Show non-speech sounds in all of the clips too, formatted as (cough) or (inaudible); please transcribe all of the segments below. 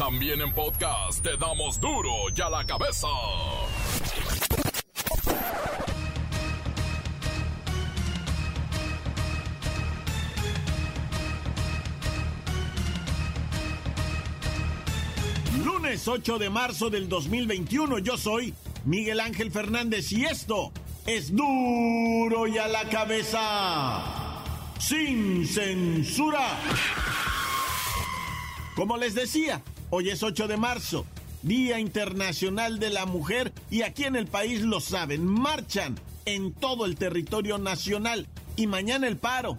También en podcast te damos duro y a la cabeza. Lunes 8 de marzo del 2021, yo soy Miguel Ángel Fernández y esto es duro y a la cabeza. Sin censura. Como les decía, hoy es 8 de marzo, Día Internacional de la Mujer y aquí en el país lo saben, marchan en todo el territorio nacional y mañana el paro.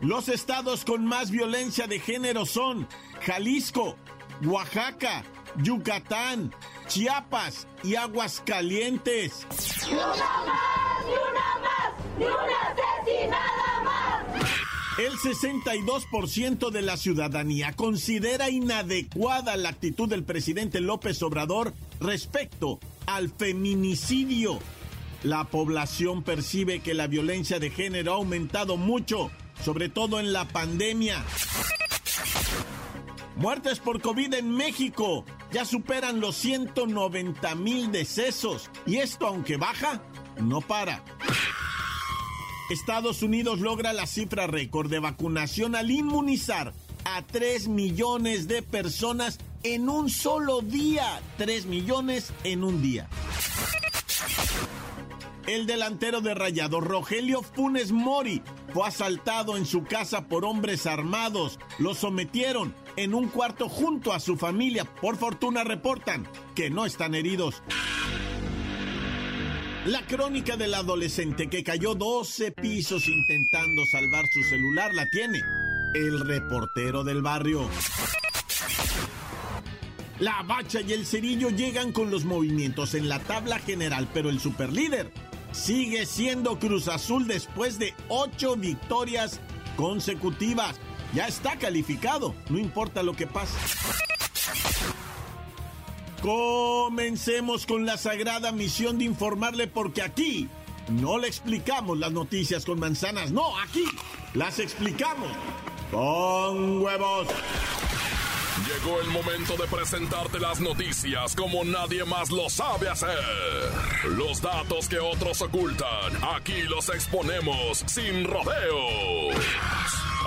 Los estados con más violencia de género son Jalisco, Oaxaca, Yucatán, Chiapas y Aguascalientes. ¡Ni una más! ¡Ni una más! ¡Ni una asesinada más! El 62% de la ciudadanía considera inadecuada la actitud del presidente López Obrador respecto al feminicidio. La población percibe que la violencia de género ha aumentado mucho sobre todo en la pandemia. Muertes por COVID en México ya superan los 190 mil decesos. Y esto, aunque baja, no para. Estados Unidos logra la cifra récord de vacunación al inmunizar a 3 millones de personas en un solo día. 3 millones en un día. El delantero de Rayado, Rogelio Funes Mori, fue asaltado en su casa por hombres armados. Lo sometieron en un cuarto junto a su familia. Por fortuna reportan que no están heridos. La crónica del adolescente que cayó 12 pisos intentando salvar su celular la tiene el reportero del barrio. La bacha y el cerillo llegan con los movimientos en la tabla general, pero el superlíder sigue siendo Cruz Azul después de ocho victorias consecutivas. Ya está calificado, no importa lo que pase. Comencemos con la sagrada misión de informarle porque aquí no le explicamos las noticias con manzanas, no, aquí las explicamos con huevos. Llegó el momento de presentarte las noticias como nadie más lo sabe hacer. Los datos que otros ocultan, aquí los exponemos sin rodeos.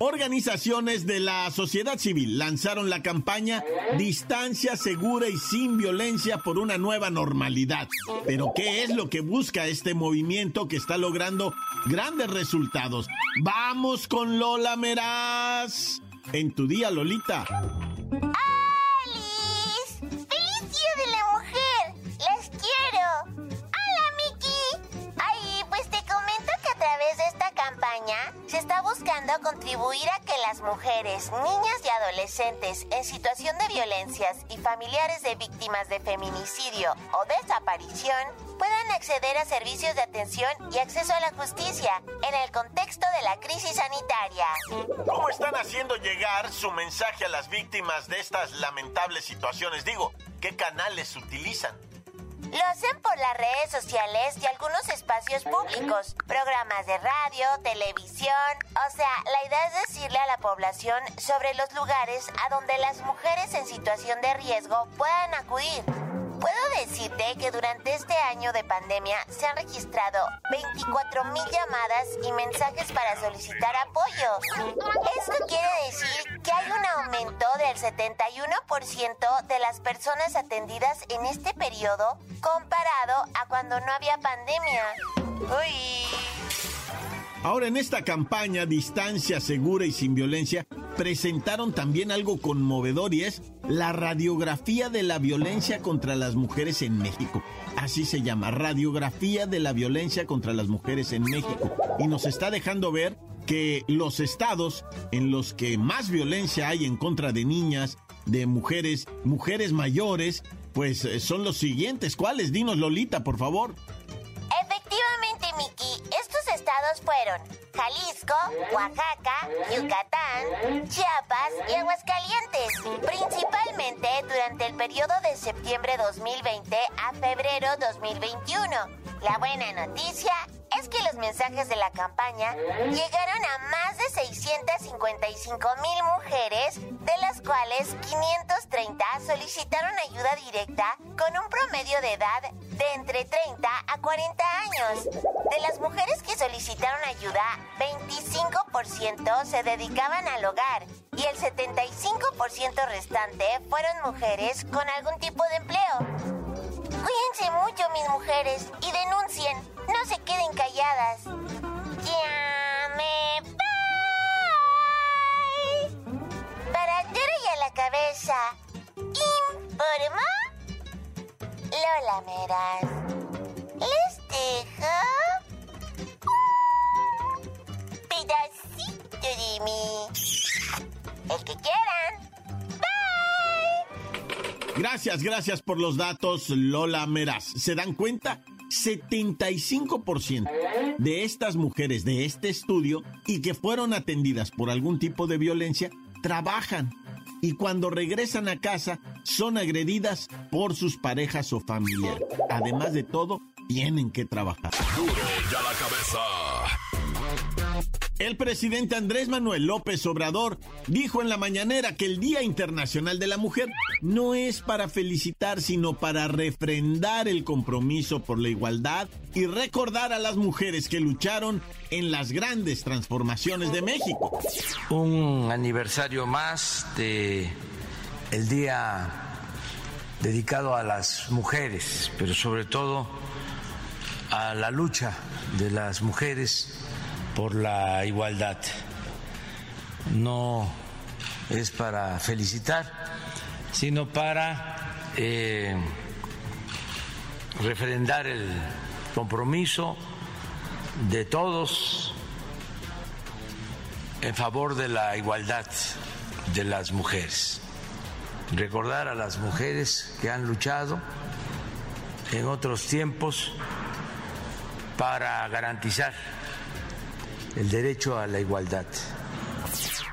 Organizaciones de la sociedad civil lanzaron la campaña Distancia segura y sin violencia por una nueva normalidad. Pero ¿qué es lo que busca este movimiento que está logrando grandes resultados? Vamos con Lola Meraz. En tu día, Lolita. Contribuir a que las mujeres, niñas y adolescentes en situación de violencias y familiares de víctimas de feminicidio o desaparición puedan acceder a servicios de atención y acceso a la justicia en el contexto de la crisis sanitaria. ¿Cómo están haciendo llegar su mensaje a las víctimas de estas lamentables situaciones? Digo, ¿qué canales utilizan? Lo hacen por las redes sociales y algunos espacios públicos, programas de radio, televisión. O sea, la idea es decirle a la población sobre los lugares a donde las mujeres en situación de riesgo puedan acudir. Puedo decirte que durante este año de pandemia se han registrado 24 mil llamadas y mensajes para solicitar apoyo. Esto quiere decir que hay un aumento del 71% de las personas atendidas en este periodo comparado a cuando no había pandemia. Uy. Ahora, en esta campaña Distancia Segura y Sin Violencia, presentaron también algo conmovedor y es la radiografía de la violencia contra las mujeres en México. Así se llama, radiografía de la violencia contra las mujeres en México. Y nos está dejando ver que los estados en los que más violencia hay en contra de niñas de mujeres, mujeres mayores, pues eh, son los siguientes. ¿Cuáles? Dinos, Lolita, por favor. Efectivamente, Miki, estos estados fueron Jalisco, Oaxaca, Yucatán, Chiapas y Aguascalientes. Principalmente durante el periodo de septiembre 2020 a febrero 2021. La buena noticia es que los mensajes de la campaña llegaron a más de 655 mil mujeres, de las cuales 530 solicitaron ayuda directa con un promedio de edad de entre 30 a 40 años. De las mujeres que solicitaron ayuda, 25% se dedicaban al hogar y el 75% restante fueron mujeres con algún tipo de empleo. Cuídense mucho, mis mujeres, y denuncien. No se queden calladas. Llame. Bye. Para Duro y a la cabeza. Informa. Lola Meras. Les dejo. Un pedacito de mí. El que quieran. Gracias, gracias por los datos, Lola Meraz. ¿Se dan cuenta? 75% de estas mujeres de este estudio y que fueron atendidas por algún tipo de violencia trabajan y cuando regresan a casa son agredidas por sus parejas o familiares. Además de todo, tienen que trabajar. Duro ya la cabeza. El presidente Andrés Manuel López Obrador dijo en la mañanera que el Día Internacional de la Mujer no es para felicitar, sino para refrendar el compromiso por la igualdad y recordar a las mujeres que lucharon en las grandes transformaciones de México. Un aniversario más de el día dedicado a las mujeres, pero sobre todo a la lucha de las mujeres por la igualdad. No es para felicitar, sino para eh, refrendar el compromiso de todos en favor de la igualdad de las mujeres. Recordar a las mujeres que han luchado en otros tiempos para garantizar el derecho a la igualdad.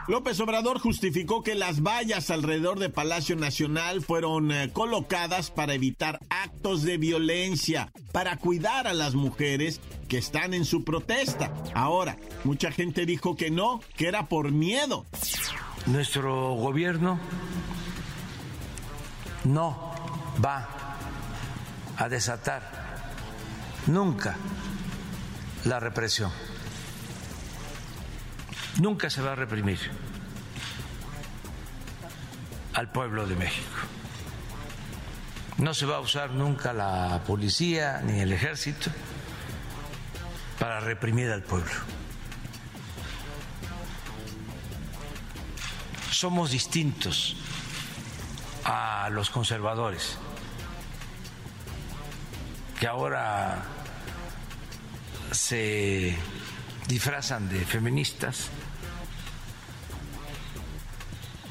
López Obrador justificó que las vallas alrededor de Palacio Nacional fueron eh, colocadas para evitar actos de violencia, para cuidar a las mujeres que están en su protesta. Ahora, mucha gente dijo que no, que era por miedo. Nuestro gobierno no va a desatar nunca la represión nunca se va a reprimir al pueblo de México. No se va a usar nunca la policía ni el ejército para reprimir al pueblo. Somos distintos a los conservadores que ahora se disfrazan de feministas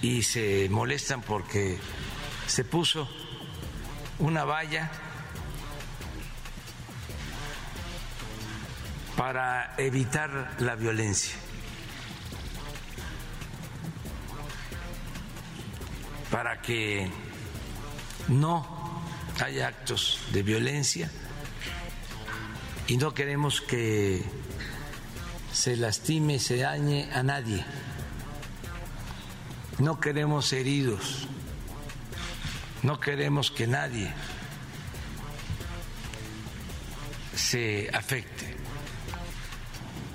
y se molestan porque se puso una valla para evitar la violencia, para que no haya actos de violencia y no queremos que se lastime, se dañe a nadie. No queremos heridos, no queremos que nadie se afecte.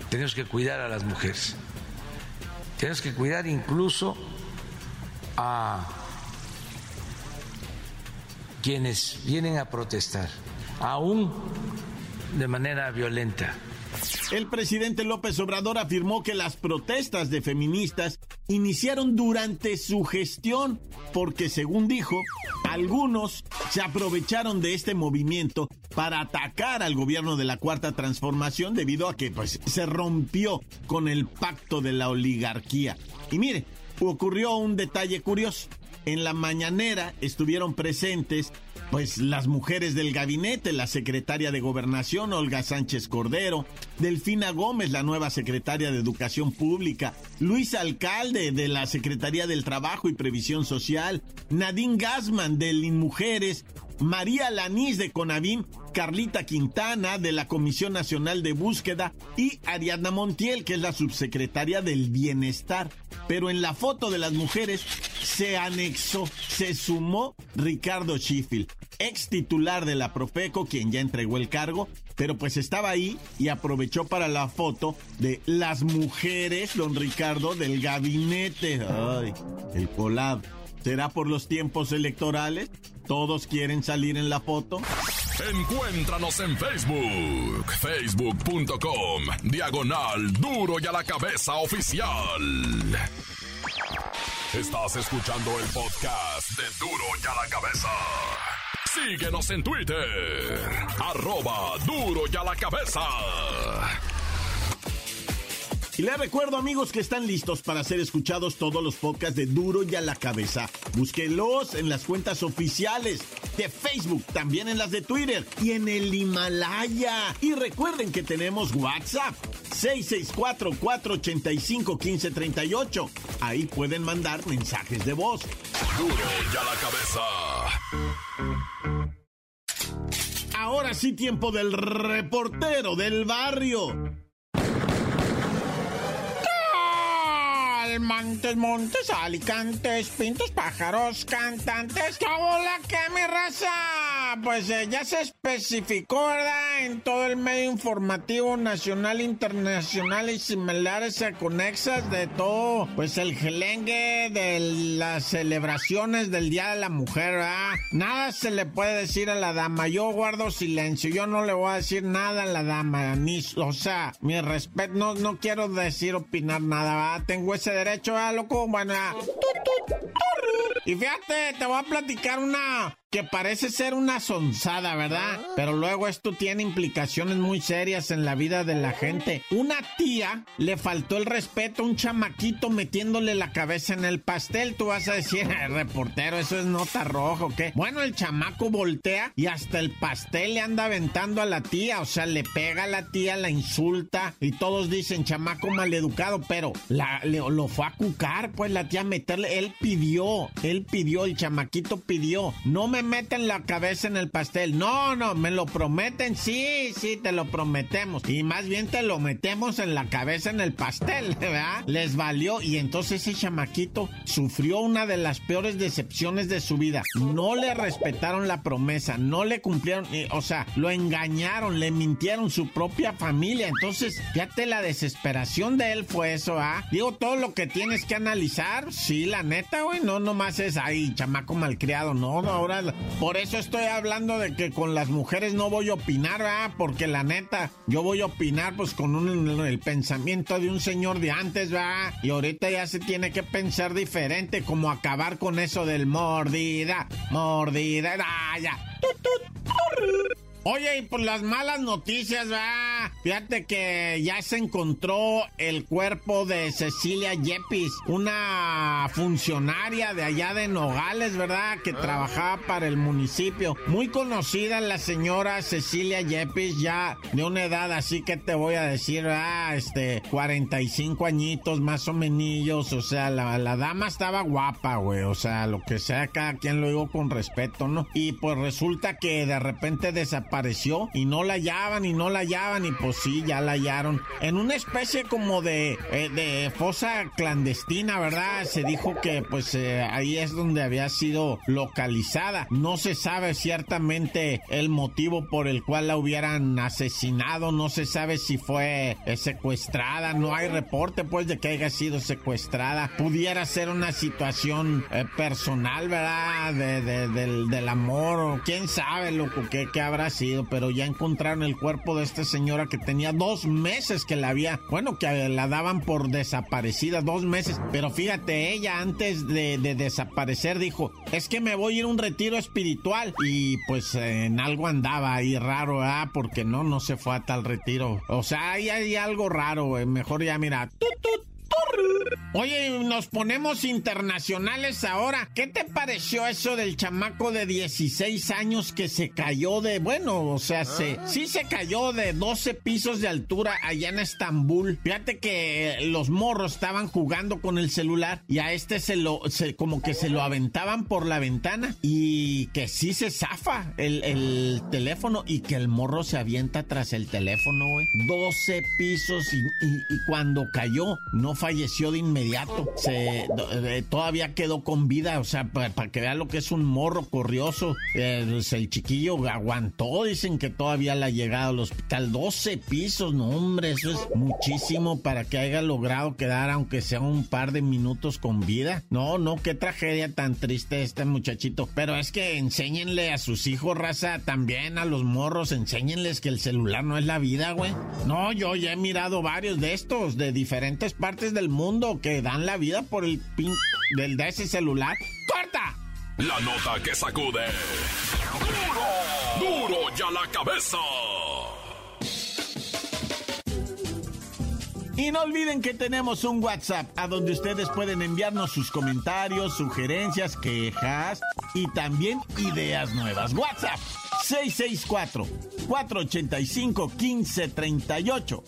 Tenemos que cuidar a las mujeres. Tenemos que cuidar incluso a quienes vienen a protestar, aún de manera violenta. El presidente López Obrador afirmó que las protestas de feministas iniciaron durante su gestión porque, según dijo, algunos se aprovecharon de este movimiento para atacar al gobierno de la Cuarta Transformación debido a que pues, se rompió con el pacto de la oligarquía. Y mire, ocurrió un detalle curioso. En la mañanera estuvieron presentes pues las mujeres del gabinete, la secretaria de Gobernación Olga Sánchez Cordero, Delfina Gómez, la nueva secretaria de Educación Pública, Luis Alcalde de la Secretaría del Trabajo y Previsión Social, Nadine Gassman del InMujeres, María Lanís de Conavim, Carlita Quintana de la Comisión Nacional de Búsqueda y Ariadna Montiel, que es la subsecretaria del Bienestar. Pero en la foto de las mujeres se anexó, se sumó Ricardo Schiffel, ex titular de la Profeco, quien ya entregó el cargo, pero pues estaba ahí y aprovechó para la foto de las mujeres, don Ricardo, del gabinete. Ay, el colado. ¿Será por los tiempos electorales? ¿Todos quieren salir en la foto? Encuéntranos en Facebook, facebook.com, diagonal duro y a la cabeza oficial. Estás escuchando el podcast de duro y a la cabeza. Síguenos en Twitter, arroba duro y a la cabeza. Y les recuerdo, amigos, que están listos para ser escuchados todos los podcasts de Duro y a la Cabeza. Búsquenlos en las cuentas oficiales de Facebook, también en las de Twitter y en el Himalaya. Y recuerden que tenemos WhatsApp. 664-485-1538. Ahí pueden mandar mensajes de voz. Duro y a la cabeza. Ahora sí, tiempo del reportero del barrio. Montes, montes, alicantes, pintos, pájaros, cantantes. ¡Qué hola, qué mi raza! Pues eh, ya se especificó, ¿verdad? En todo el medio informativo nacional, internacional y similares a conexas de todo, pues el gelengue de las celebraciones del Día de la Mujer, ¿verdad? Nada se le puede decir a la dama. Yo guardo silencio. Yo no le voy a decir nada a la dama. Ni, o sea, mi respeto, no, no quiero decir, opinar nada, ¿verdad? Tengo ese derecho, ¿verdad, loco? Bueno, y fíjate, te voy a platicar una que parece ser una sonzada, ¿verdad? Pero luego esto tiene implicaciones muy serias en la vida de la gente. Una tía le faltó el respeto a un chamaquito metiéndole la cabeza en el pastel. Tú vas a decir, reportero, eso es nota roja, ¿o qué? Bueno, el chamaco voltea y hasta el pastel le anda aventando a la tía. O sea, le pega a la tía, la insulta y todos dicen, chamaco maleducado, pero la, lo fue a cucar, pues la tía meterle. Él pidió, él pidió, el chamaquito pidió. No me meten la cabeza en el pastel. No, no, me lo prometen. Sí, sí, te lo prometemos. Y más bien te lo metemos en la cabeza en el pastel, (laughs) ¿verdad? Les valió. Y entonces ese chamaquito sufrió una de las peores decepciones de su vida. No le respetaron la promesa, no le cumplieron, o sea, lo engañaron, le mintieron su propia familia. Entonces, fíjate la desesperación de él fue eso, ¿ah? Digo, todo lo que tienes que analizar, sí, la neta, güey, no nomás es ahí, chamaco malcriado, no, no, por eso estoy hablando de que con las mujeres no voy a opinar, ¿verdad? Porque la neta, yo voy a opinar pues con el pensamiento de un señor de antes, ¿verdad? Y ahorita ya se tiene que pensar diferente, como acabar con eso del mordida, mordida, ah, ya. Oye, y por las malas noticias, va. Fíjate que ya se encontró el cuerpo de Cecilia Yepis, una funcionaria de allá de Nogales, ¿verdad? Que trabajaba para el municipio. Muy conocida la señora Cecilia Yepis, ya de una edad así que te voy a decir, ah, este, 45 añitos más o menos. O sea, la, la dama estaba guapa, güey. O sea, lo que sea, cada quien lo digo con respeto, ¿no? Y pues resulta que de repente desapareció y no la hallaban y no la hallaban y pues sí, ya la hallaron. En una especie como de, eh, de fosa clandestina, ¿verdad? Se dijo que pues eh, ahí es donde había sido localizada. No se sabe ciertamente el motivo por el cual la hubieran asesinado, no se sabe si fue eh, secuestrada, no hay reporte pues de que haya sido secuestrada. Pudiera ser una situación personal, ¿verdad? De, del, del, amor quién sabe lo que, que habrá sido pero ya encontraron el cuerpo de esta señora que tenía dos meses que la había, bueno, que la daban por desaparecida, dos meses. Pero fíjate, ella antes de, desaparecer dijo, es que me voy a ir a un retiro espiritual. Y pues en algo andaba ahí raro, ¿ah? Porque no, no se fue a tal retiro. O sea, ahí hay algo raro, mejor ya mira. Oye, nos ponemos internacionales ahora. ¿Qué te pareció eso del chamaco de 16 años que se cayó de, bueno, o sea, se, sí se cayó de 12 pisos de altura allá en Estambul? Fíjate que los morros estaban jugando con el celular y a este se lo, se, como que se lo aventaban por la ventana y que sí se zafa el, el teléfono y que el morro se avienta tras el teléfono, güey. 12 pisos y, y- y cuando cayó no falleció de inmediato. Se, eh, todavía quedó con vida, o sea, para que vean lo que es un morro corrioso. Eh, pues, el chiquillo aguantó, dicen que todavía le ha llegado al hospital. 12 pisos, no hombre, eso es muchísimo para que haya logrado quedar, aunque sea un par de minutos con vida. No, no, qué tragedia tan triste este muchachito. Pero es que enséñenle a sus hijos, raza, también a los morros, enséñenles que el celular no es la vida, güey. No, yo ya he mirado varios de estos, de diferentes partes del mundo, que dan la vida por el pin del de ese celular. ¡Corta! La nota que sacude. ¡Duro! ¡Duro ya la cabeza! Y no olviden que tenemos un WhatsApp a donde ustedes pueden enviarnos sus comentarios, sugerencias, quejas y también ideas nuevas. WhatsApp 664-485-1538.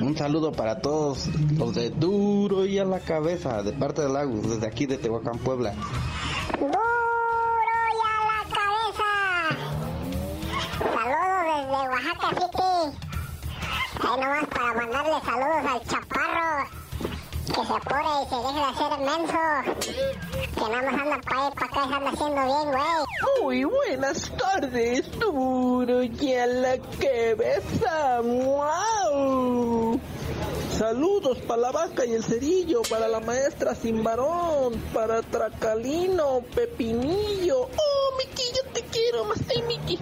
Un saludo para todos los de Duro y a la cabeza, de parte de Lagos, desde aquí de Tehuacán, Puebla. ¡Duro y a la cabeza! Saludos desde Oaxaca City. Ahí nomás para mandarle saludos al chaparro. Que se apure y se deje de hacer menso. Nada más anda para ir para y haciendo bien, güey. Muy buenas tardes, duro y a la cabeza. ¡Wow! Saludos para la vaca y el cerillo, para la maestra sin varón, para Tracalino, Pepinillo. Oh, Miki, yo te quiero, más ay, Miki.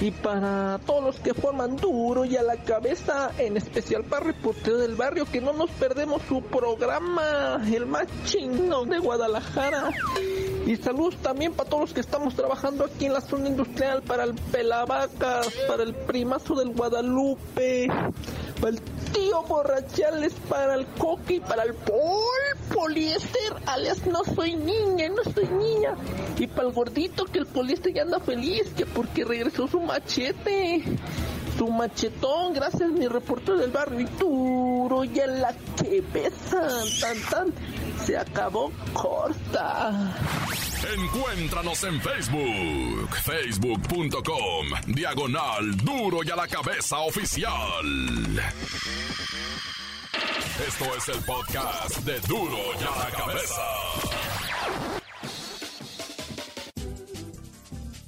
Y para todos los que forman duro y a la cabeza, en especial para reportero del barrio, que no nos perdemos su programa, el más chingón de Guadalajara. Y saludos también para todos los que estamos trabajando aquí en la zona industrial, para el Pelavacas, para el Primazo del Guadalupe, para el tío Borrachales, para el Coqui, para el Pol Poliéster, alias no soy niña, no soy niña. Y para el gordito que el poliéster ya anda feliz, que porque regresó su machete. Su machetón, gracias mi reportero del barrio y duro y en la que besan, tan tan, se acabó corta. Encuéntranos en Facebook, facebook.com, diagonal duro y a la cabeza oficial. Esto es el podcast de duro y a la cabeza.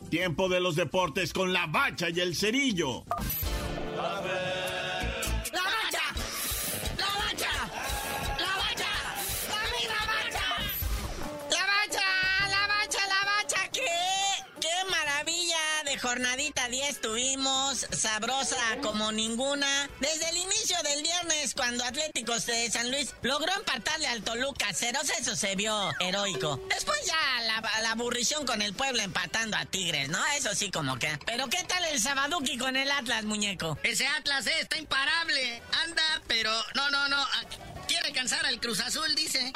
Tiempo de los deportes con la bacha y el cerillo. Jornadita 10 tuvimos! Sabrosa como ninguna. Desde el inicio del viernes, cuando Atléticos de San Luis logró empatarle al Toluca ceros, eso se vio heroico. Después ya la, aburrición con el pueblo empatando a Tigres, ¿no? Eso sí como que. Pero ¿qué tal el Sabaduki con el Atlas, muñeco? Ese Atlas eh, está imparable. Anda, pero no, no, no. Quiere cansar al Cruz Azul, dice.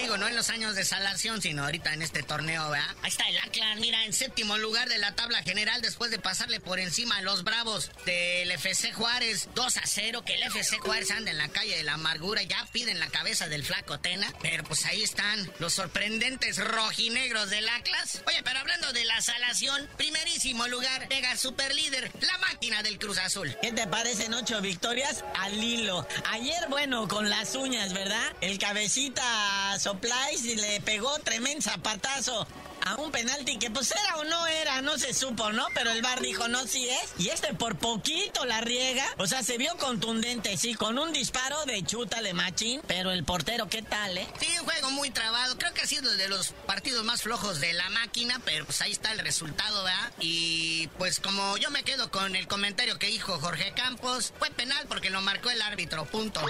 Digo, no en los años de salación, sino ahorita en este torneo, ¿verdad? Ahí está el Atlas, mira, en séptimo lugar de la tabla general después de pasarle por encima a los Bravos del FC Juárez 2 a 0, que el FC Juárez anda en la calle de la amargura, ya piden la cabeza del flaco Tena, pero pues ahí están los sorprendentes rojinegros del Atlas. Oye, pero hablando de la salación, primerísimo lugar, llega super líder, la máquina del Cruz Azul. ¿Qué te parecen ocho victorias al hilo? Ayer, bueno, con las uñas, ¿verdad? El cabecita Soplais le pegó tremendo zapatazo a un penalti que pues era o no era, no se supo, ¿no? Pero el bar dijo no, sí es. Y este por poquito la riega. O sea, se vio contundente, sí, con un disparo de chuta de machín. Pero el portero, ¿qué tal, eh? Sí, un juego muy trabado. Creo que ha sido de los partidos más flojos de la máquina, pero pues ahí está el resultado, ¿verdad? Y pues como yo me quedo con el comentario que dijo Jorge Campos, fue penal porque lo marcó el árbitro, punto. (laughs)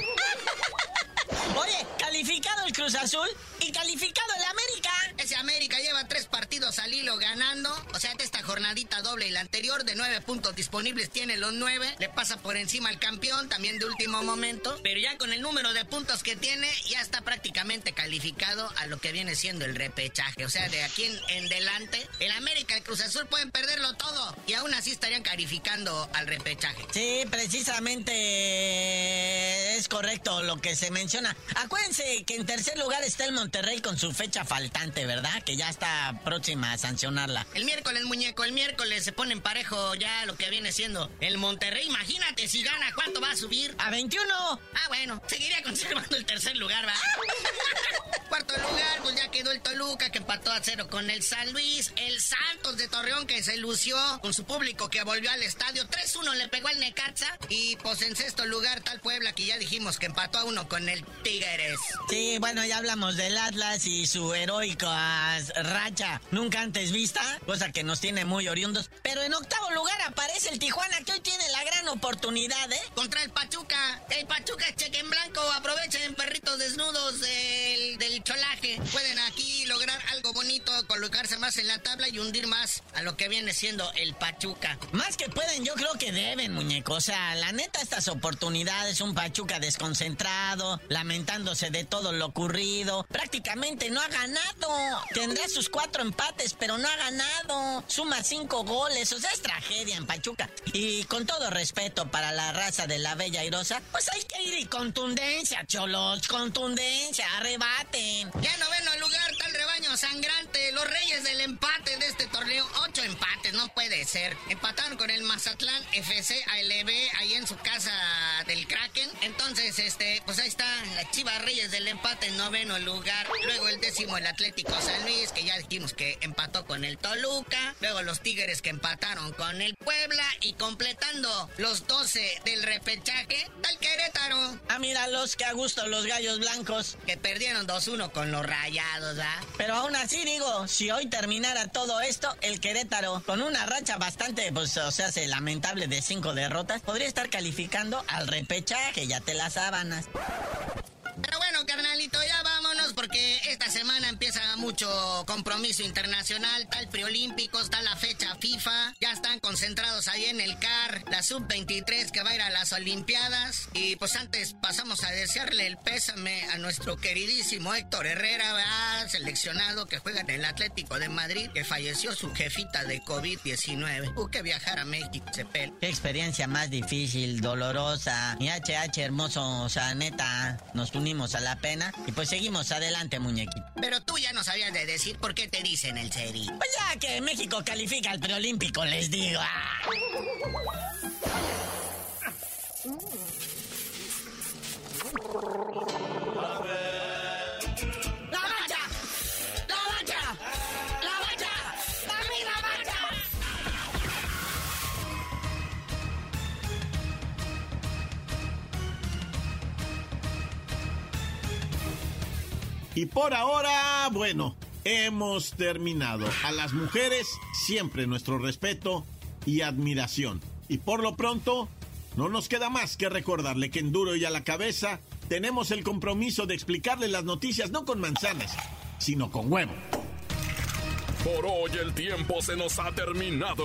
Oye, calificado el Cruz Azul y calificado el América. América lleva tres partidos al hilo ganando. O sea, de esta jornadita doble y la anterior, de nueve puntos disponibles, tiene los nueve. Le pasa por encima al campeón, también de último momento. Pero ya con el número de puntos que tiene, ya está prácticamente calificado a lo que viene siendo el repechaje. O sea, de aquí en, en delante, el América y el Cruz Azul pueden perderlo todo. Y aún así estarían calificando al repechaje. Sí, precisamente es correcto lo que se menciona. Acuérdense que en tercer lugar está el Monterrey con su fecha faltante, ¿verdad? Que ya está próxima a sancionarla. El miércoles, muñeco, el miércoles se pone en parejo ya lo que viene siendo el Monterrey. Imagínate si gana, ¿cuánto va a subir? A 21. Ah, bueno, seguiría conservando el tercer lugar, ¿va? (laughs) Cuarto lugar, pues ya quedó el Toluca que empató a cero con el San Luis. El Santos de Torreón que se lució con su público que volvió al estadio. 3-1 le pegó al Necaxa. Y pues en sexto lugar tal Puebla que ya dijimos que empató a uno con el Tigres. Sí, bueno, ya hablamos del Atlas y su heroica racha nunca antes vista, cosa que nos tiene muy oriundos. Pero en octavo lugar aparece el Tijuana que hoy tiene la gran oportunidad, ¿eh? Contra el Pachuca. El Pachuca cheque en blanco. Aprovechen perritos desnudos del, del cholaje. Pueden aquí lograr algo bonito, colocarse más en la tabla y hundir más a lo que viene siendo el Pachuca. Más que pueden, yo creo que deben, muñeco. O sea, la neta, estas oportunidades, un Pachuca desconcentrado, lamentándose de todo lo ocurrido. Prácticamente no ha ganado. Tendrá sus cuatro empates, pero no ha ganado. Suma cinco goles. O sea, es tragedia en Pachuca. Y con todo respeto para la raza de la Bella Airosa, pues hay que ir y contundencia, cholos. Contundencia, arrebaten. Ya noveno lugar, tal rebaño sangrante. Los reyes del empate de este torneo. Ocho empates, no puede ser. Empataron con el Mazatlán FC ALB ahí en su casa del Kraken. Entonces, este, pues ahí está la Chivas Reyes del empate en noveno lugar. Luego el décimo el Atlético San Luis, que ya dijimos que empató con el Toluca. Luego los Tigres que empataron con el Puebla. Y completando los 12 del repechaje, tal Querétaro. Ah, míralos, que a gusto los gallos blancos. Que perdieron 2-1 con los rayados, ¿ah? Pero aún así digo, si hoy terminara todo esto, el Querétaro, con una racha bastante, pues, o sea, se lamentable de cinco derrotas, podría estar calificando al repechaje, ya te las sábanas. Pero bueno, carnalito, ya vámonos porque esta semana empieza mucho compromiso internacional, tal preolímpicos, está la fecha FIFA, ya están concentrados ahí en el CAR, la sub-23 que va a ir a las Olimpiadas. Y pues antes pasamos a desearle el pésame a nuestro queridísimo Héctor Herrera, ¿verdad? seleccionado que juega en el Atlético de Madrid, que falleció su jefita de COVID-19. Hubo que viajar a México, se pel. Qué experiencia más difícil, dolorosa. Mi HH hermoso, o sea, neta, nos unimos a la pena y pues seguimos adelante, muñequito. Pero tú ya no sabías de decir por qué te dicen el seri. Pues ya que México califica al preolímpico, les digo. ah. Y por ahora, bueno, hemos terminado. A las mujeres siempre nuestro respeto y admiración. Y por lo pronto, no nos queda más que recordarle que en duro y a la cabeza tenemos el compromiso de explicarle las noticias no con manzanas, sino con huevo. Por hoy el tiempo se nos ha terminado.